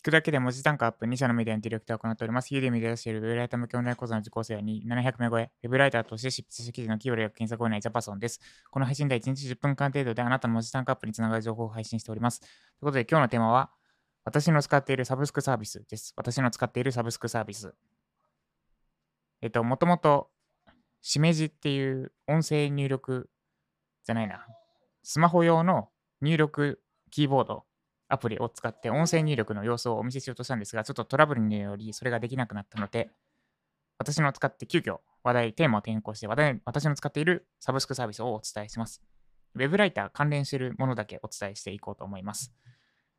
聞くだけで文字単価アップ、2社のメディアのディレクターを行っております。ユーデミで出しているウェブライター向けオンライン講座の受講生に700名超え、ウェブライターとして執筆した記事の企業や検索をないジャパソンです。この配信では1日10分間程度であなたの文字単価アップにつながる情報を配信しております。ということで今日のテーマは、私の使っているサブスクサービスです。私の使っているサブスクサービス。えっと、もともと、しめじっていう音声入力じゃないな、スマホ用の入力キーボードアプリを使って音声入力の様子をお見せしようとしたんですが、ちょっとトラブルによりそれができなくなったので、私の使って急遽話題、テーマを転向して話題、私の使っているサブスクサービスをお伝えします。ウェブライター関連しているものだけお伝えしていこうと思います。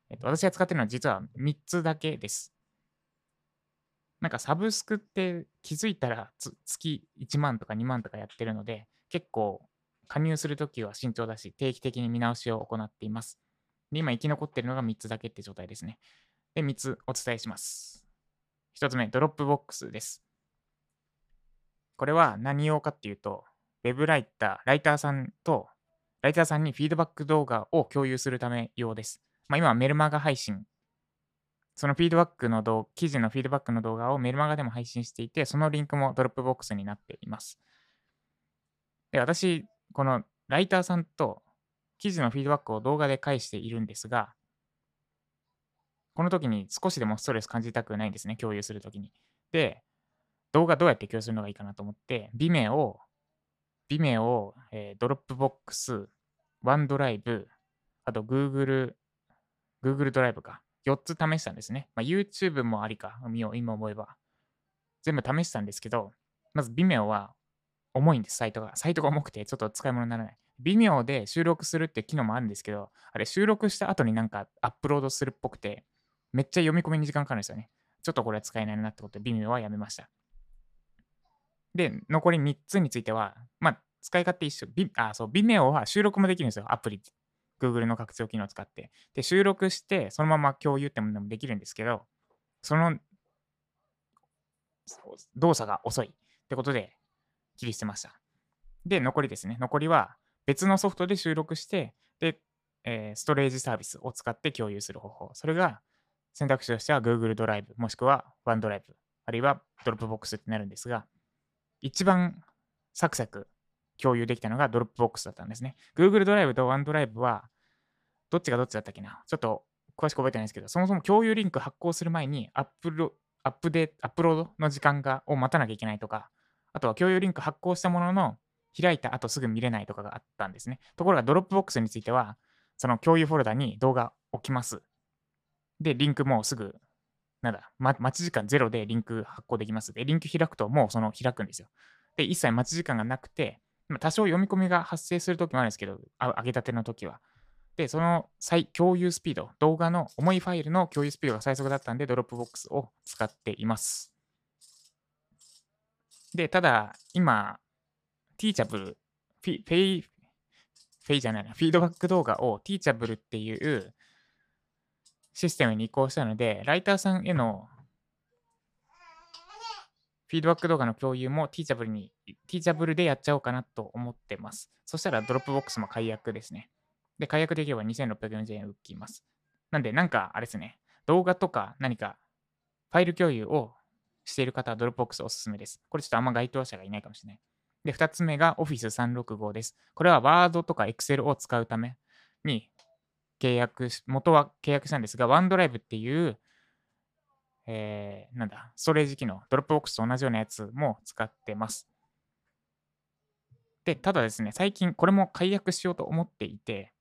えっと、私が使っているのは実は3つだけです。なんかサブスクって気づいたら月1万とか2万とかやってるので、結構加入するときは慎重だし、定期的に見直しを行っています。で、今生き残ってるのが3つだけって状態ですね。で、3つお伝えします。1つ目、 Dropbox です。これは何用かっていうと、ウェブライター、ライターさんと、ライターさんにフィードバック動画を共有するため用です。まあ、今はメルマガ配信。そのフィードバックの動記事のフィードバックの動画をメルマガでも配信していて、そのリンクも Dropbox になっています。で、私、このライターさんと記事のフィードバックを動画で返しているんですが、この時に少しでもストレス感じたくないんですね、共有するときに。で、動画どうやって共有するのがいいかなと思って、 Vimeo、Vimeo、えー、 Dropbox、OneDrive、あと Google、Google ドライブか。4つ試したんですね。まあ、YouTube もありか、見よう、今思えば。全部試したんですけど、まず Vimeo は重いんです、サイトが。サイトが重くて、ちょっと使い物にならない。微妙で収録するって機能もあるんですけど、あれ収録した後になんかアップロードするっぽくて、めっちゃ読み込みに時間かかるんですよね。ちょっとこれは使えないなってことで、微妙はやめました。で、残り3つについては、まあ、使い勝手一緒。あ、そう、微妙は収録もできるんですよ、アプリ。Google の拡張機能を使って。で、収録して、そのまま共有ってものもできるんですけど、その動作が遅いってことで切り捨てました。で、残りですね。残りは、別のソフトで収録して、で、えー、ストレージサービスを使って共有する方法。それが選択肢としては Google ドライブ、もしくは OneDrive、あるいは Dropbox ってなるんですが、一番サクサク共有できたのが Dropbox だったんですね。Google ドライブと OneDrive は、どっちがどっちだったっけな？ちょっと詳しく覚えてないんですけど、そもそも共有リンク発行する前にアップロアップデアップロードの時間がを待たなきゃいけないとか、あとは共有リンク発行したものの、開いた後すぐ見れないとかがあったんですね。ところが Dropbox については、その共有フォルダに動画置きます。で、リンクもすぐ、なんだ、ま、待ち時間ゼロでリンク発行できます。で、リンク開くともうその開くんですよ。で、一切待ち時間がなくて、多少読み込みが発生するときもあるんですけど、上げたてのときは。で、その再共有スピード、動画の重いファイルの共有スピードが最速だったんで、 Dropbox を使っています。で、ただ、今、 Teachable、フィフェイ、フェイじゃないな、フィードバック動画を Teachable っていうシステムに移行したので、ライターさんへのフィードバック動画の共有も Teachable に、 Teachable でやっちゃおうかなと思ってます。そしたら Dropbox も解約ですね。で、解約できれば2640円浮きます。なんで、なんか、あれですね、動画とか何かファイル共有をしている方は Dropbox おすすめです。これちょっとあんま該当者がいないかもしれない。で、2つ目が Office 365です。これは Word とか Excel を使うために契約し、元は契約したんですが、OneDrive っていう、えー、なんだ、ストレージ機能、Dropbox と同じようなやつも使ってます。で、ただですね、最近これも解約しようと思っていて、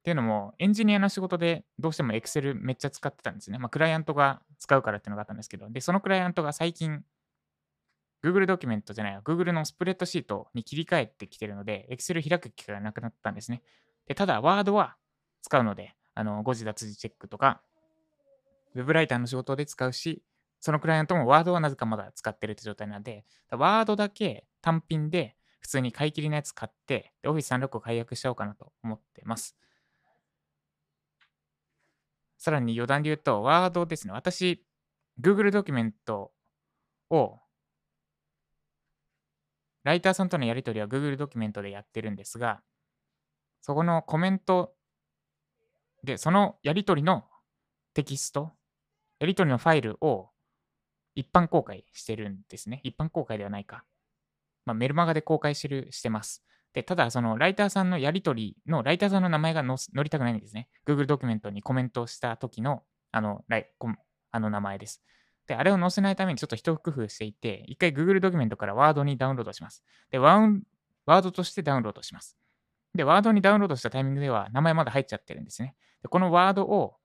っていうのも、エンジニアの仕事でどうしても Excel めっちゃ使ってたんですね。まあ、クライアントが使うからっていうのがあったんですけど、で、そのクライアントが最近 Google ドキュメントじゃない Google のスプレッドシートに切り替えてきてるので、Excel 開く機会がなくなったんですね。でただ、Word は使うので、あの誤字脱字チェックとか、Web ライターの仕事で使うし、そのクライアントも Word はなぜかまだ使ってるって状態なので、Word だけ単品で普通に買い切りのやつ買って、Office 365解約しちゃおうかなと思ってます。さらに余談で言うと、Word ですね。私、Google ドキュメントをライターさんとのやり取りは Google ドキュメントでやってるんですが、そこのコメントで、そのやり取りのテキストやり取りのファイルを一般公開してるんですね。一般公開ではないか。まあ、メルマガで公開してる、してます。で、ただ、そのライターさんのやり取りの、ライターさんの名前が載りたくないんですね。Google ドキュメントにコメントした時の、あの、あの名前です。で、あれを載せないためにちょっと一工夫していて、一回 Google ドキュメントからワードにダウンロードします。で、ワードとしてダウンロードします。で、ワードにダウンロードしたタイミングでは名前まだ入っちゃってるんですね。で、このワードを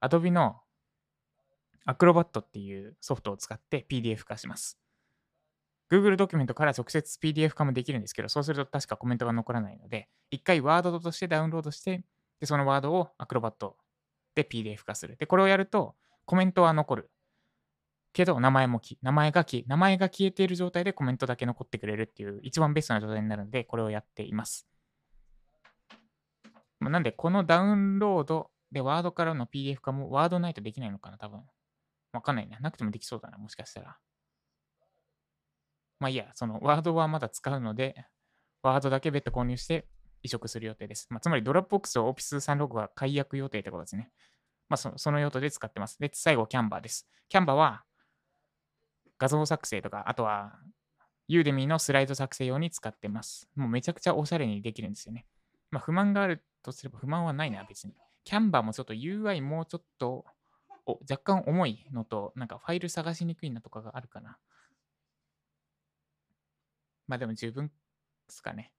Adobe の Acrobat っていうソフトを使って PDF 化します。Google ドキュメントから直接 PDF 化もできるんですけど、そうすると確かコメントが残らないので、一回ワードとしてダウンロードして、で、そのワードを Acrobat で PDF 化する。で、これをやるとコメントは残る。けど、名前もき、名前がき、名前が消えている状態でコメントだけ残ってくれるっていう一番ベストな状態になるので、これをやっています。なんで、このダウンロードでワードからの PDF 化もワードないとできないのかな、多分。わかんないね。なくてもできそうだな、もしかしたら。まあいいや、そのワードはまだ使うので、ワードだけ別途購入して移植する予定です。まあ、つまりドラップボックスを Office 365が解約予定ってことですね。まあ、その用途で使ってます。で、最後、キャンバーです。キャンバーは画像作成とか、あとはユーデミーのスライド作成用に使ってます。もうめちゃくちゃおしゃれにできるんですよね。まあ、不満があるとすれば不満はないな、別に。キャンバーもちょっと UI もうちょっと若干重いのと、なんかファイル探しにくいなとかがあるかな。まあでも十分ですかね。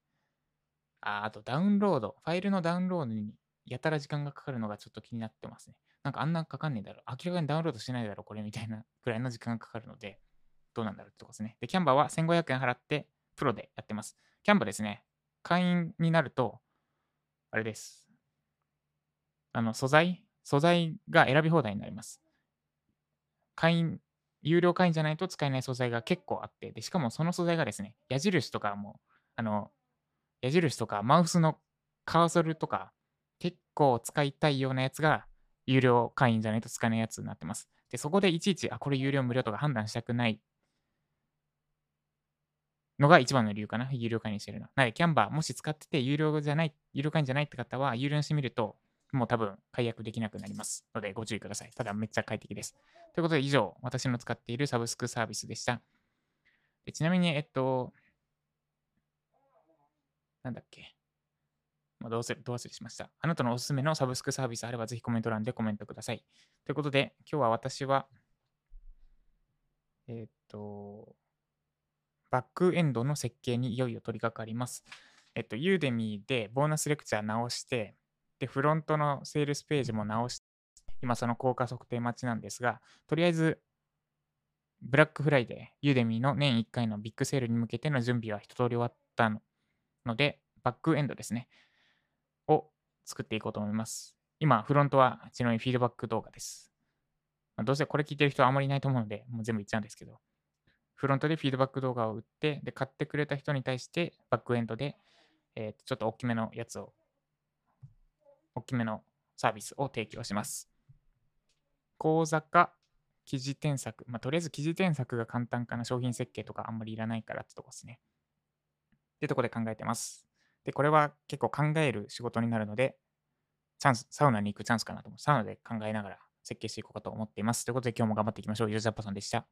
あ、あとダウンロード。ファイルのダウンロードにやたら時間がかかるのがちょっと気になってますね。なんかあんなかかんねえだろ。明らかにダウンロードしないだろ、これみたいなくらいの時間がかかるので、どうなんだろうってとこですね。で、キャンバーは1500円払ってプロでやってます。キャンバーですね、会員になると、あれです。あの、素材素材が選び放題になります。会員、有料会員じゃないと使えない素材が結構あって、でしかもその素材がですね、矢印とかも、あの、矢印とかマウスのカーソルとか、結構使いたいようなやつが、有料会員じゃないと使えないやつになってます。で、そこでいちいち、あ、これ有料無料とか判断したくないのが一番の理由かな。有料会員にしてるの。なので、キャンバー、もし使ってて有料じゃない、有料会員じゃないって方は、有料にしてみると、もう多分解約できなくなりますのでご注意ください。ただめっちゃ快適です。ということで以上、私の使っているサブスクサービスでした。でちなみに、えっと、なんだっけ。まあ、どうせ、どう忘れしました。あなたのおすすめのサブスクサービスあればぜひコメント欄でコメントください。ということで、今日は私は、えっと、バックエンドの設計にいよいよ取り掛かります。えっと、ユーデミーでボーナスレクチャー直して、で、フロントのセールスページも直して、今その効果測定待ちなんですが、とりあえず、ブラックフライデー、 Udemy の年1回のビッグセールに向けての準備は一通り終わったので、バックエンドですね、を作っていこうと思います。今、フロントはちなみにフィードバック動画です。まあ、どうせこれ聞いてる人はあまりいないと思うので、もう全部言っちゃうんですけど、フロントでフィードバック動画を売って、で、買ってくれた人に対して、バックエンドで、えー、ちょっと大きめのやつを大きめのサービスを提供します。講座か記事添削。まあ、とりあえず記事添削が簡単かな。商品設計とかあんまりいらないからってとこですね。ってとこで考えてます。で、これは結構考える仕事になるので、チャンス、サウナに行くチャンスかなと思う。サウナで考えながら設計していこうかと思っています。ということで今日も頑張っていきましょう。ユーザーパソンでした。